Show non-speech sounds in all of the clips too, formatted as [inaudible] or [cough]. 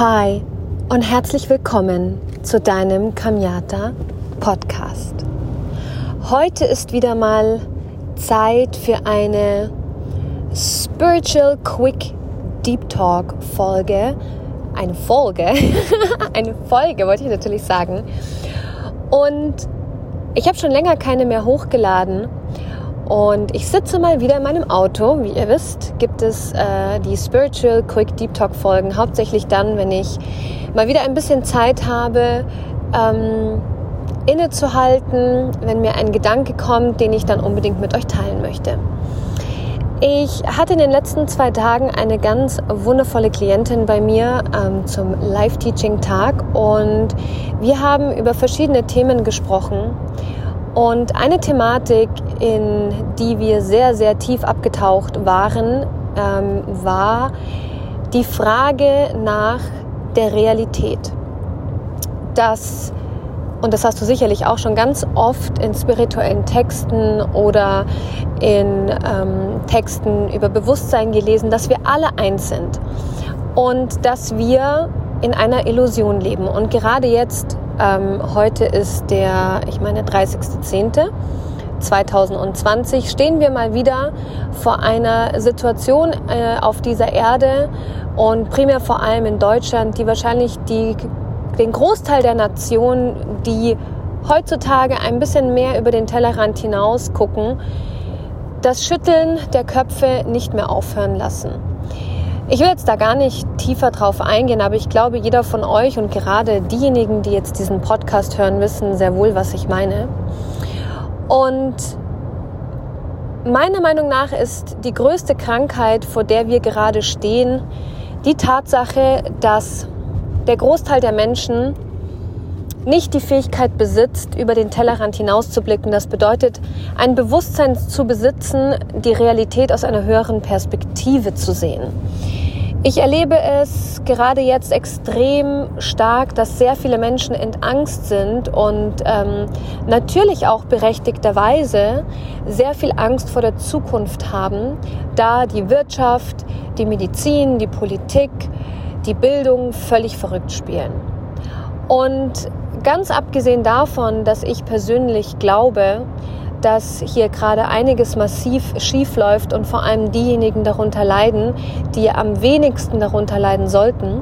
Hi und herzlich willkommen zu deinem Kamiata Podcast. Heute ist wieder mal Zeit für eine Spiritual Quick Deep Talk Folge. Eine Folge, [laughs] eine Folge wollte ich natürlich sagen. Und ich habe schon länger keine mehr hochgeladen und ich sitze mal wieder in meinem Auto. Wie ihr wisst, gibt es äh, die Spiritual Quick Deep Talk Folgen hauptsächlich dann, wenn ich mal wieder ein bisschen Zeit habe, ähm, innezuhalten, wenn mir ein Gedanke kommt, den ich dann unbedingt mit euch teilen möchte. Ich hatte in den letzten zwei Tagen eine ganz wundervolle Klientin bei mir ähm, zum Live-Teaching-Tag und wir haben über verschiedene Themen gesprochen. Und eine Thematik, in die wir sehr, sehr tief abgetaucht waren, ähm, war die Frage nach der Realität. Das, und das hast du sicherlich auch schon ganz oft in spirituellen Texten oder in ähm, Texten über Bewusstsein gelesen, dass wir alle eins sind und dass wir in einer Illusion leben. Und gerade jetzt ähm, heute ist der, ich meine, 30.10.2020. Stehen wir mal wieder vor einer Situation äh, auf dieser Erde und primär vor allem in Deutschland, die wahrscheinlich die, den Großteil der Nation, die heutzutage ein bisschen mehr über den Tellerrand hinaus gucken, das Schütteln der Köpfe nicht mehr aufhören lassen. Ich will jetzt da gar nicht tiefer drauf eingehen, aber ich glaube, jeder von euch und gerade diejenigen, die jetzt diesen Podcast hören, wissen sehr wohl, was ich meine. Und meiner Meinung nach ist die größte Krankheit, vor der wir gerade stehen, die Tatsache, dass der Großteil der Menschen nicht die Fähigkeit besitzt, über den Tellerrand hinauszublicken. Das bedeutet, ein Bewusstsein zu besitzen, die Realität aus einer höheren Perspektive zu sehen. Ich erlebe es gerade jetzt extrem stark, dass sehr viele Menschen in Angst sind und ähm, natürlich auch berechtigterweise sehr viel Angst vor der Zukunft haben, da die Wirtschaft, die Medizin, die Politik, die Bildung völlig verrückt spielen. Und ganz abgesehen davon, dass ich persönlich glaube, dass hier gerade einiges massiv schief läuft und vor allem diejenigen darunter leiden, die am wenigsten darunter leiden sollten,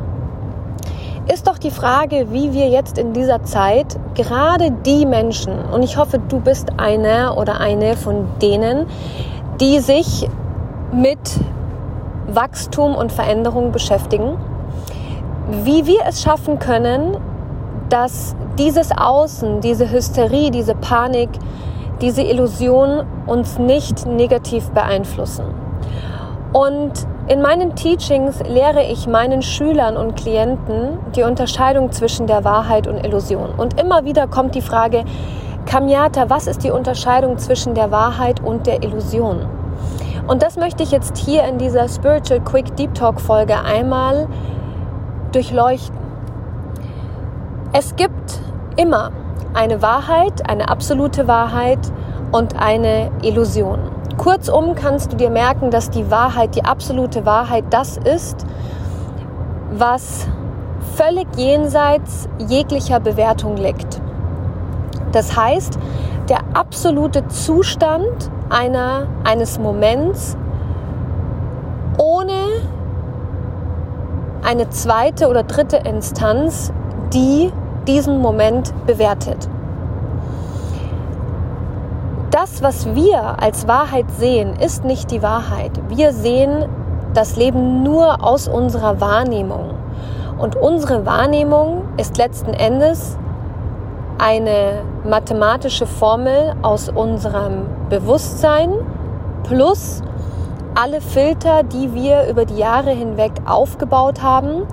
ist doch die Frage, wie wir jetzt in dieser Zeit gerade die Menschen, und ich hoffe, du bist einer oder eine von denen, die sich mit Wachstum und Veränderung beschäftigen, wie wir es schaffen können, dass dieses Außen, diese Hysterie, diese Panik, diese Illusion uns nicht negativ beeinflussen. Und in meinen Teachings lehre ich meinen Schülern und Klienten die Unterscheidung zwischen der Wahrheit und Illusion. Und immer wieder kommt die Frage, Kamiata, was ist die Unterscheidung zwischen der Wahrheit und der Illusion? Und das möchte ich jetzt hier in dieser Spiritual Quick Deep Talk Folge einmal durchleuchten. Es gibt immer eine Wahrheit, eine absolute Wahrheit und eine Illusion. Kurzum kannst du dir merken, dass die Wahrheit, die absolute Wahrheit das ist, was völlig jenseits jeglicher Bewertung liegt. Das heißt, der absolute Zustand einer, eines Moments ohne eine zweite oder dritte Instanz, die diesen Moment bewertet. Das, was wir als Wahrheit sehen, ist nicht die Wahrheit. Wir sehen das Leben nur aus unserer Wahrnehmung. Und unsere Wahrnehmung ist letzten Endes eine mathematische Formel aus unserem Bewusstsein plus alle Filter, die wir über die Jahre hinweg aufgebaut haben.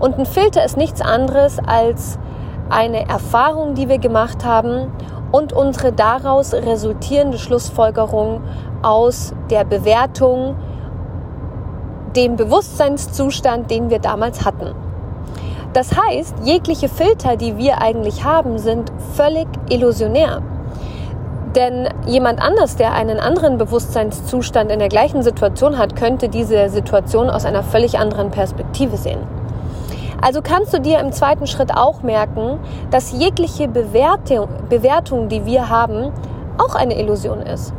Und ein Filter ist nichts anderes als eine Erfahrung, die wir gemacht haben und unsere daraus resultierende Schlussfolgerung aus der Bewertung, dem Bewusstseinszustand, den wir damals hatten. Das heißt, jegliche Filter, die wir eigentlich haben, sind völlig illusionär. Denn jemand anders, der einen anderen Bewusstseinszustand in der gleichen Situation hat, könnte diese Situation aus einer völlig anderen Perspektive sehen. Also kannst du dir im zweiten Schritt auch merken, dass jegliche Bewertung, Bewertung, die wir haben, auch eine Illusion ist.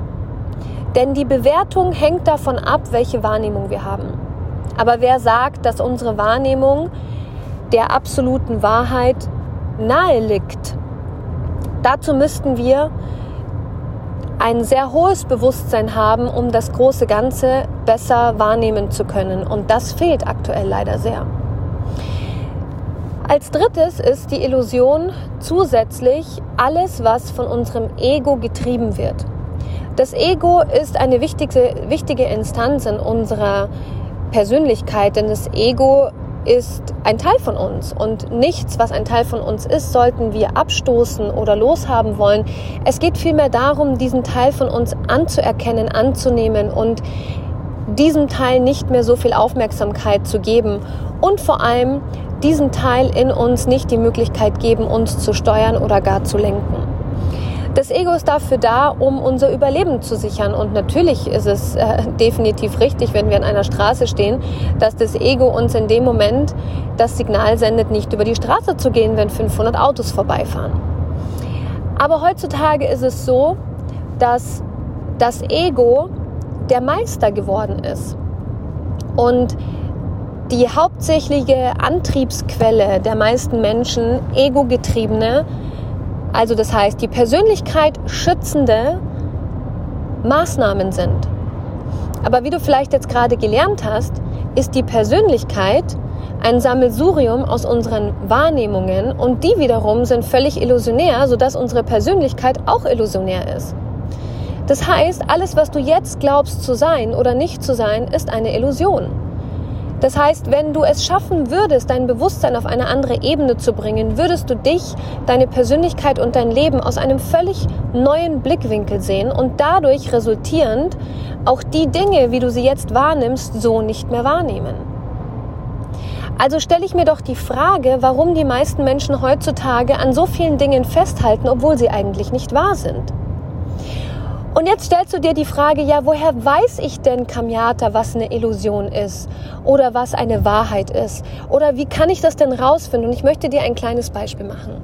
Denn die Bewertung hängt davon ab, welche Wahrnehmung wir haben. Aber wer sagt, dass unsere Wahrnehmung der absoluten Wahrheit nahe liegt? Dazu müssten wir ein sehr hohes Bewusstsein haben, um das große Ganze besser wahrnehmen zu können. Und das fehlt aktuell leider sehr. Als drittes ist die Illusion zusätzlich alles, was von unserem Ego getrieben wird. Das Ego ist eine wichtige, wichtige Instanz in unserer Persönlichkeit, denn das Ego ist ein Teil von uns und nichts, was ein Teil von uns ist, sollten wir abstoßen oder loshaben wollen. Es geht vielmehr darum, diesen Teil von uns anzuerkennen, anzunehmen und diesem Teil nicht mehr so viel Aufmerksamkeit zu geben und vor allem diesem Teil in uns nicht die Möglichkeit geben, uns zu steuern oder gar zu lenken. Das Ego ist dafür da, um unser Überleben zu sichern. Und natürlich ist es äh, [laughs] definitiv richtig, wenn wir an einer Straße stehen, dass das Ego uns in dem Moment das Signal sendet, nicht über die Straße zu gehen, wenn 500 Autos vorbeifahren. Aber heutzutage ist es so, dass das Ego der Meister geworden ist. Und die hauptsächliche Antriebsquelle der meisten Menschen, ego-getriebene, also das heißt, die Persönlichkeit schützende Maßnahmen sind. Aber wie du vielleicht jetzt gerade gelernt hast, ist die Persönlichkeit ein Sammelsurium aus unseren Wahrnehmungen und die wiederum sind völlig illusionär, sodass unsere Persönlichkeit auch illusionär ist. Das heißt, alles, was du jetzt glaubst zu sein oder nicht zu sein, ist eine Illusion. Das heißt, wenn du es schaffen würdest, dein Bewusstsein auf eine andere Ebene zu bringen, würdest du dich, deine Persönlichkeit und dein Leben aus einem völlig neuen Blickwinkel sehen und dadurch resultierend auch die Dinge, wie du sie jetzt wahrnimmst, so nicht mehr wahrnehmen. Also stelle ich mir doch die Frage, warum die meisten Menschen heutzutage an so vielen Dingen festhalten, obwohl sie eigentlich nicht wahr sind. Und jetzt stellst du dir die Frage, ja, woher weiß ich denn, Kamiata, was eine Illusion ist oder was eine Wahrheit ist? Oder wie kann ich das denn rausfinden? Und ich möchte dir ein kleines Beispiel machen.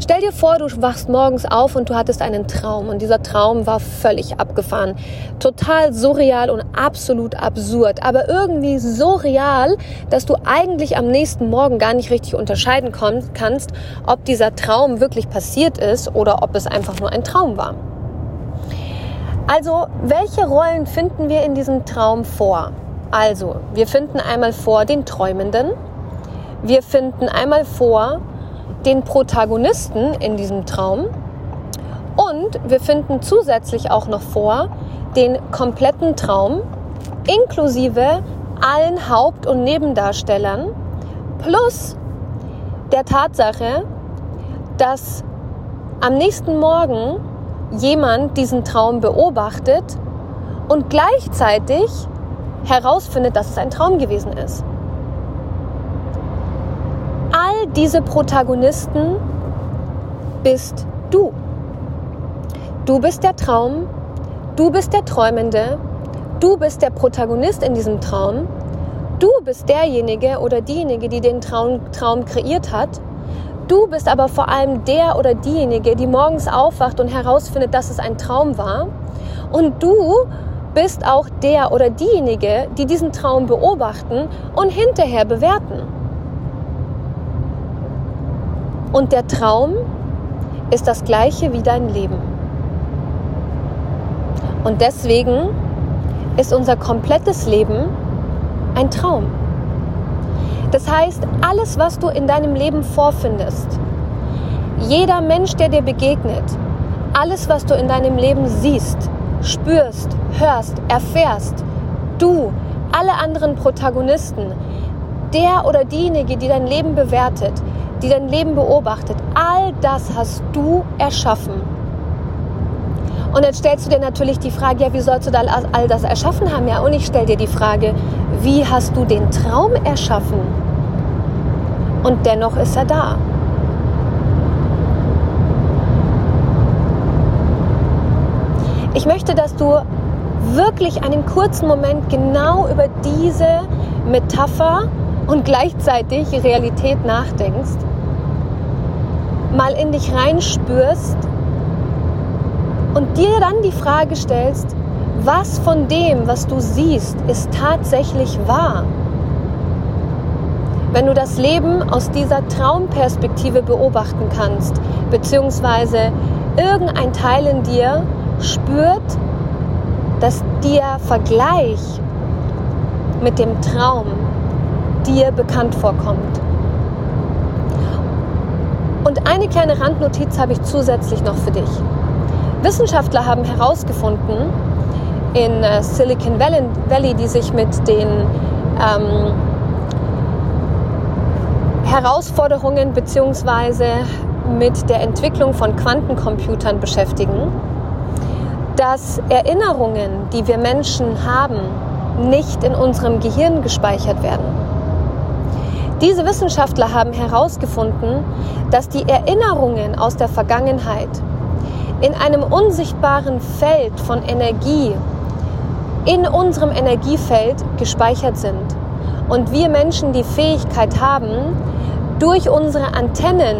Stell dir vor, du wachst morgens auf und du hattest einen Traum und dieser Traum war völlig abgefahren. Total surreal und absolut absurd, aber irgendwie so real, dass du eigentlich am nächsten Morgen gar nicht richtig unterscheiden kannst, ob dieser Traum wirklich passiert ist oder ob es einfach nur ein Traum war. Also, welche Rollen finden wir in diesem Traum vor? Also, wir finden einmal vor den Träumenden, wir finden einmal vor den Protagonisten in diesem Traum und wir finden zusätzlich auch noch vor den kompletten Traum inklusive allen Haupt- und Nebendarstellern plus der Tatsache, dass am nächsten Morgen jemand diesen Traum beobachtet und gleichzeitig herausfindet, dass es ein Traum gewesen ist. All diese Protagonisten bist du. Du bist der Traum, du bist der Träumende, du bist der Protagonist in diesem Traum, du bist derjenige oder diejenige, die den Traum, Traum kreiert hat Du bist aber vor allem der oder diejenige, die morgens aufwacht und herausfindet, dass es ein Traum war. Und du bist auch der oder diejenige, die diesen Traum beobachten und hinterher bewerten. Und der Traum ist das gleiche wie dein Leben. Und deswegen ist unser komplettes Leben ein Traum. Das heißt, alles, was du in deinem Leben vorfindest, jeder Mensch, der dir begegnet, alles, was du in deinem Leben siehst, spürst, hörst, erfährst, du, alle anderen Protagonisten, der oder diejenige, die dein Leben bewertet, die dein Leben beobachtet, all das hast du erschaffen. Und jetzt stellst du dir natürlich die Frage, ja, wie sollst du da all das erschaffen haben? Ja, und ich stelle dir die Frage, wie hast du den Traum erschaffen? Und dennoch ist er da. Ich möchte, dass du wirklich einen kurzen Moment genau über diese Metapher und gleichzeitig Realität nachdenkst, mal in dich reinspürst und dir dann die Frage stellst, was von dem, was du siehst, ist tatsächlich wahr? Wenn du das Leben aus dieser Traumperspektive beobachten kannst, beziehungsweise irgendein Teil in dir spürt, dass der Vergleich mit dem Traum dir bekannt vorkommt. Und eine kleine Randnotiz habe ich zusätzlich noch für dich. Wissenschaftler haben herausgefunden in äh, Silicon Valley, die sich mit den ähm, Herausforderungen bzw. mit der Entwicklung von Quantencomputern beschäftigen, dass Erinnerungen, die wir Menschen haben, nicht in unserem Gehirn gespeichert werden. Diese Wissenschaftler haben herausgefunden, dass die Erinnerungen aus der Vergangenheit in einem unsichtbaren Feld von Energie in unserem Energiefeld gespeichert sind. Und wir Menschen die Fähigkeit haben, durch unsere Antennen,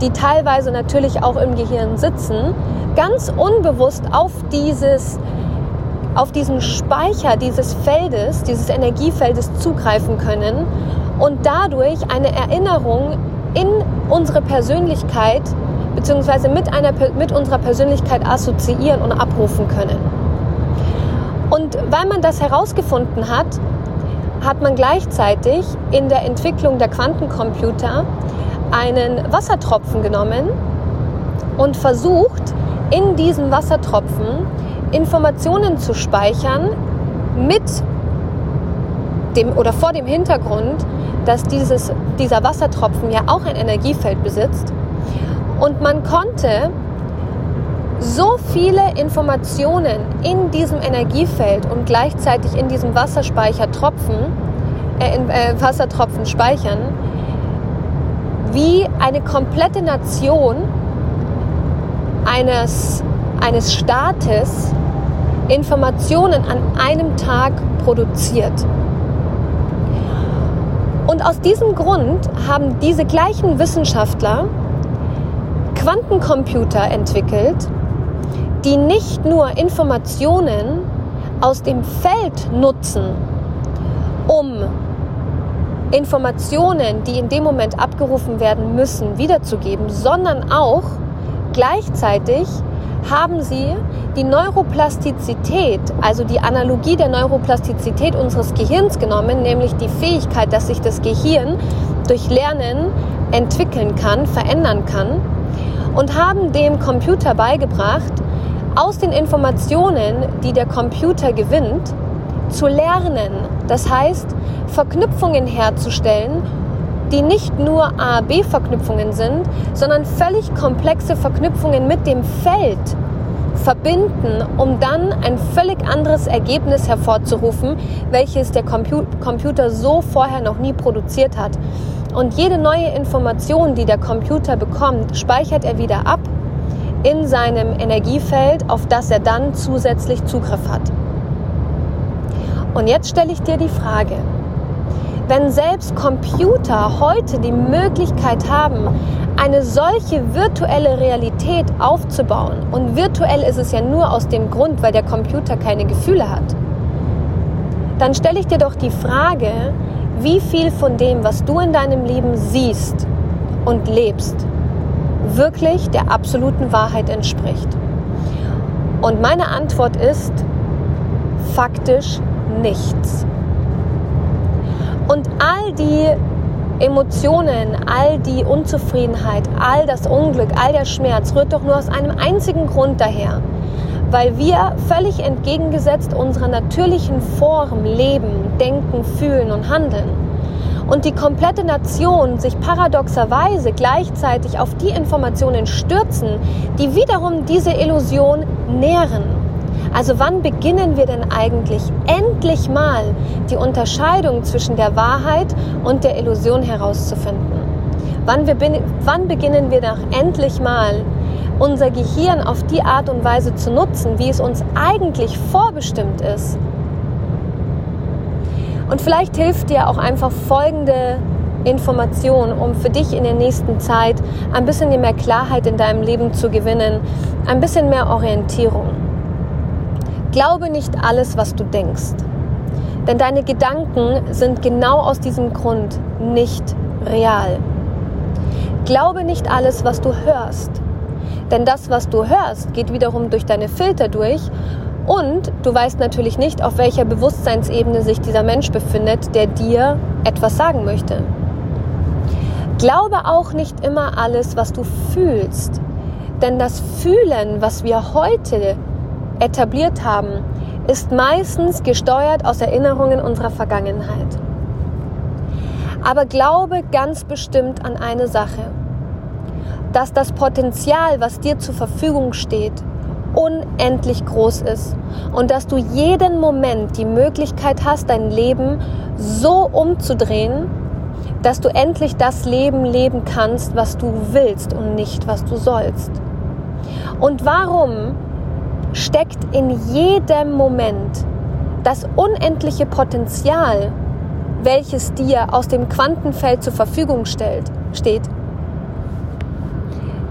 die teilweise natürlich auch im Gehirn sitzen, ganz unbewusst auf dieses auf diesen Speicher dieses Feldes, dieses Energiefeldes zugreifen können und dadurch eine Erinnerung in unsere Persönlichkeit bzw. Mit, mit unserer Persönlichkeit assoziieren und abrufen können. Und weil man das herausgefunden hat, hat man gleichzeitig in der Entwicklung der Quantencomputer einen Wassertropfen genommen und versucht, in diesem Wassertropfen Informationen zu speichern mit dem oder vor dem Hintergrund, dass dieses, dieser Wassertropfen ja auch ein Energiefeld besitzt. Und man konnte so viele Informationen in diesem Energiefeld und gleichzeitig in diesem Wasserspeicher tropfen, äh, in, äh, Wassertropfen speichern, wie eine komplette Nation eines, eines Staates Informationen an einem Tag produziert. Und aus diesem Grund haben diese gleichen Wissenschaftler Quantencomputer entwickelt, die nicht nur Informationen aus dem Feld nutzen, um Informationen, die in dem Moment abgerufen werden müssen, wiederzugeben, sondern auch gleichzeitig haben sie die Neuroplastizität, also die Analogie der Neuroplastizität unseres Gehirns genommen, nämlich die Fähigkeit, dass sich das Gehirn durch Lernen entwickeln kann, verändern kann, und haben dem Computer beigebracht, aus den Informationen, die der Computer gewinnt, zu lernen. Das heißt, Verknüpfungen herzustellen, die nicht nur A-B-Verknüpfungen sind, sondern völlig komplexe Verknüpfungen mit dem Feld verbinden, um dann ein völlig anderes Ergebnis hervorzurufen, welches der Computer so vorher noch nie produziert hat. Und jede neue Information, die der Computer bekommt, speichert er wieder ab in seinem Energiefeld, auf das er dann zusätzlich Zugriff hat. Und jetzt stelle ich dir die Frage, wenn selbst Computer heute die Möglichkeit haben, eine solche virtuelle Realität aufzubauen, und virtuell ist es ja nur aus dem Grund, weil der Computer keine Gefühle hat, dann stelle ich dir doch die Frage, wie viel von dem, was du in deinem Leben siehst und lebst, wirklich der absoluten Wahrheit entspricht. Und meine Antwort ist faktisch nichts. Und all die Emotionen, all die Unzufriedenheit, all das Unglück, all der Schmerz rührt doch nur aus einem einzigen Grund daher. Weil wir völlig entgegengesetzt unserer natürlichen Form leben, denken, fühlen und handeln. Und die komplette Nation sich paradoxerweise gleichzeitig auf die Informationen stürzen, die wiederum diese Illusion nähren. Also wann beginnen wir denn eigentlich endlich mal die Unterscheidung zwischen der Wahrheit und der Illusion herauszufinden? Wann, wir, wann beginnen wir doch endlich mal unser Gehirn auf die Art und Weise zu nutzen, wie es uns eigentlich vorbestimmt ist? Und vielleicht hilft dir auch einfach folgende Information, um für dich in der nächsten Zeit ein bisschen mehr Klarheit in deinem Leben zu gewinnen, ein bisschen mehr Orientierung. Glaube nicht alles, was du denkst. Denn deine Gedanken sind genau aus diesem Grund nicht real. Glaube nicht alles, was du hörst. Denn das, was du hörst, geht wiederum durch deine Filter durch und du weißt natürlich nicht, auf welcher Bewusstseinsebene sich dieser Mensch befindet, der dir etwas sagen möchte. Glaube auch nicht immer alles, was du fühlst. Denn das Fühlen, was wir heute etabliert haben, ist meistens gesteuert aus Erinnerungen unserer Vergangenheit. Aber glaube ganz bestimmt an eine Sache, dass das Potenzial, was dir zur Verfügung steht, unendlich groß ist und dass du jeden Moment die Möglichkeit hast, dein Leben so umzudrehen, dass du endlich das Leben leben kannst, was du willst und nicht, was du sollst. Und warum steckt in jedem Moment das unendliche Potenzial, welches dir aus dem Quantenfeld zur Verfügung stellt, steht?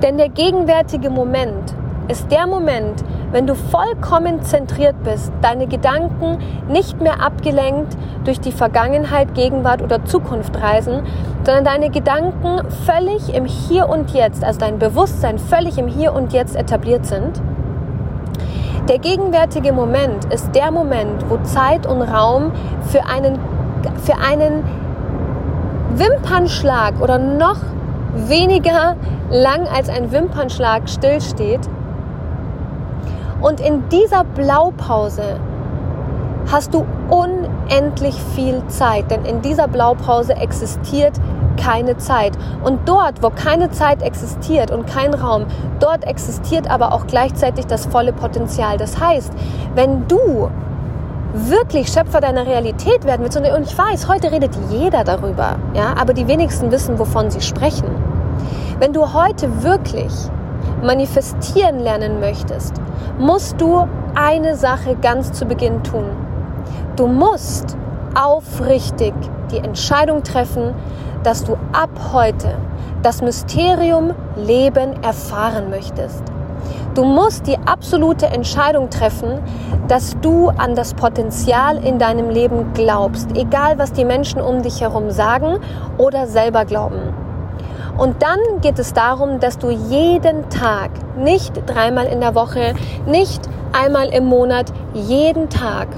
Denn der gegenwärtige Moment ist der Moment, wenn du vollkommen zentriert bist, deine Gedanken nicht mehr abgelenkt durch die Vergangenheit, Gegenwart oder Zukunft reisen, sondern deine Gedanken völlig im Hier und Jetzt, also dein Bewusstsein völlig im Hier und Jetzt etabliert sind. Der gegenwärtige Moment ist der Moment, wo Zeit und Raum für einen, für einen Wimpernschlag oder noch weniger lang als ein Wimpernschlag stillsteht und in dieser Blaupause hast du unendlich viel Zeit, denn in dieser Blaupause existiert keine Zeit. Und dort, wo keine Zeit existiert und kein Raum, dort existiert aber auch gleichzeitig das volle Potenzial. Das heißt, wenn du wirklich Schöpfer deiner Realität werden willst, und ich weiß, heute redet jeder darüber, ja, aber die wenigsten wissen, wovon sie sprechen. Wenn du heute wirklich manifestieren lernen möchtest, musst du eine Sache ganz zu Beginn tun. Du musst aufrichtig die Entscheidung treffen, dass du ab heute das Mysterium Leben erfahren möchtest. Du musst die absolute Entscheidung treffen, dass du an das Potenzial in deinem Leben glaubst, egal was die Menschen um dich herum sagen oder selber glauben. Und dann geht es darum, dass du jeden Tag, nicht dreimal in der Woche, nicht einmal im Monat, jeden Tag,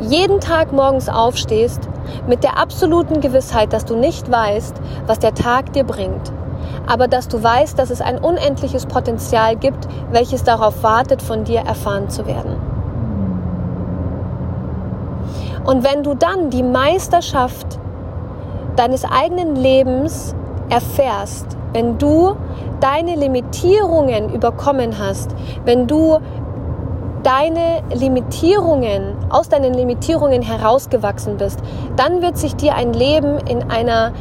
jeden Tag morgens aufstehst mit der absoluten Gewissheit, dass du nicht weißt, was der Tag dir bringt, aber dass du weißt, dass es ein unendliches Potenzial gibt, welches darauf wartet, von dir erfahren zu werden. Und wenn du dann die Meisterschaft deines eigenen Lebens erfährst, wenn du deine Limitierungen überkommen hast, wenn du deine Limitierungen, aus deinen Limitierungen herausgewachsen bist, dann wird sich dir ein Leben in einer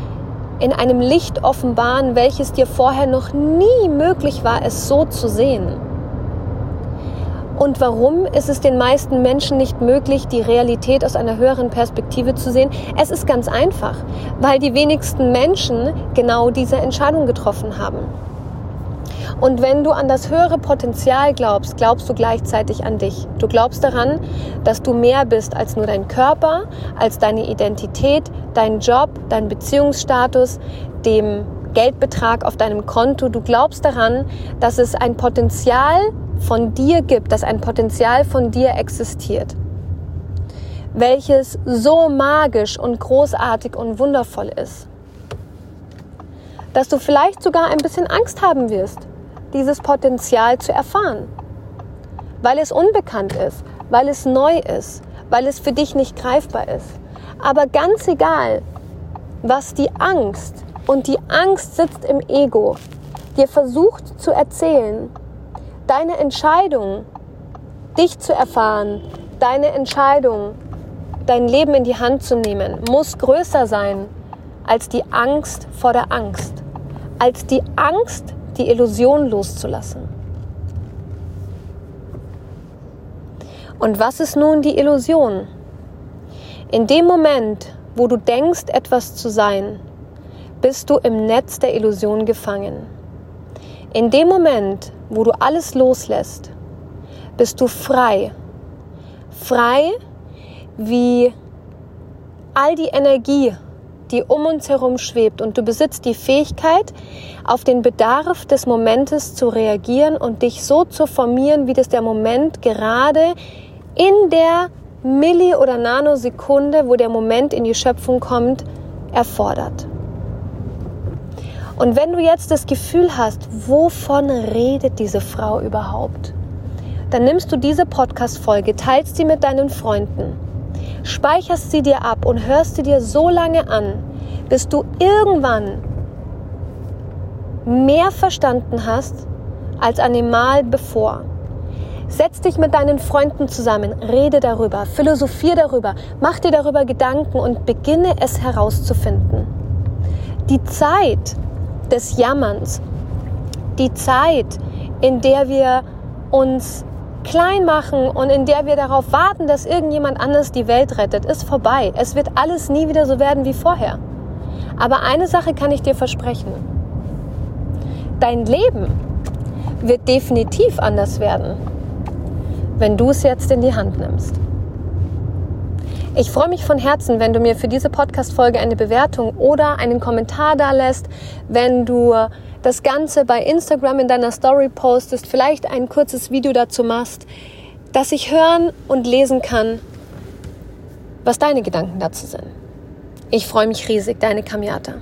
in einem Licht offenbaren, welches dir vorher noch nie möglich war, es so zu sehen. Und warum ist es den meisten Menschen nicht möglich, die Realität aus einer höheren Perspektive zu sehen? Es ist ganz einfach, weil die wenigsten Menschen genau diese Entscheidung getroffen haben. Und wenn du an das höhere Potenzial glaubst, glaubst du gleichzeitig an dich. Du glaubst daran, dass du mehr bist als nur dein Körper, als deine Identität, dein Job, dein Beziehungsstatus, dem Geldbetrag auf deinem Konto. Du glaubst daran, dass es ein Potenzial von dir gibt, dass ein Potenzial von dir existiert, welches so magisch und großartig und wundervoll ist, dass du vielleicht sogar ein bisschen Angst haben wirst, dieses Potenzial zu erfahren, weil es unbekannt ist, weil es neu ist, weil es für dich nicht greifbar ist. Aber ganz egal, was die Angst und die Angst sitzt im Ego, dir versucht zu erzählen, deine Entscheidung, dich zu erfahren, deine Entscheidung, dein Leben in die Hand zu nehmen, muss größer sein als die Angst vor der Angst, als die Angst, die Illusion loszulassen. Und was ist nun die Illusion? In dem Moment, wo du denkst, etwas zu sein, bist du im Netz der Illusion gefangen. In dem Moment, wo du alles loslässt, bist du frei. Frei wie all die Energie, die um uns herum schwebt und du besitzt die Fähigkeit, auf den Bedarf des Momentes zu reagieren und dich so zu formieren, wie das der Moment gerade in der Milli- oder Nanosekunde, wo der Moment in die Schöpfung kommt, erfordert. Und wenn du jetzt das Gefühl hast, wovon redet diese Frau überhaupt, dann nimmst du diese Podcast-Folge, teilst sie mit deinen Freunden, speicherst sie dir ab und hörst sie dir so lange an, bis du irgendwann mehr verstanden hast als Animal bevor. Setz dich mit deinen Freunden zusammen, rede darüber, philosophier darüber, mach dir darüber Gedanken und beginne es herauszufinden. Die Zeit des Jammerns, die Zeit, in der wir uns klein machen und in der wir darauf warten, dass irgendjemand anders die Welt rettet, ist vorbei. Es wird alles nie wieder so werden wie vorher. Aber eine Sache kann ich dir versprechen. Dein Leben wird definitiv anders werden wenn du es jetzt in die Hand nimmst. Ich freue mich von Herzen, wenn du mir für diese Podcast-Folge eine Bewertung oder einen Kommentar da lässt, wenn du das Ganze bei Instagram in deiner Story postest, vielleicht ein kurzes Video dazu machst, dass ich hören und lesen kann, was deine Gedanken dazu sind. Ich freue mich riesig, deine Kamiata.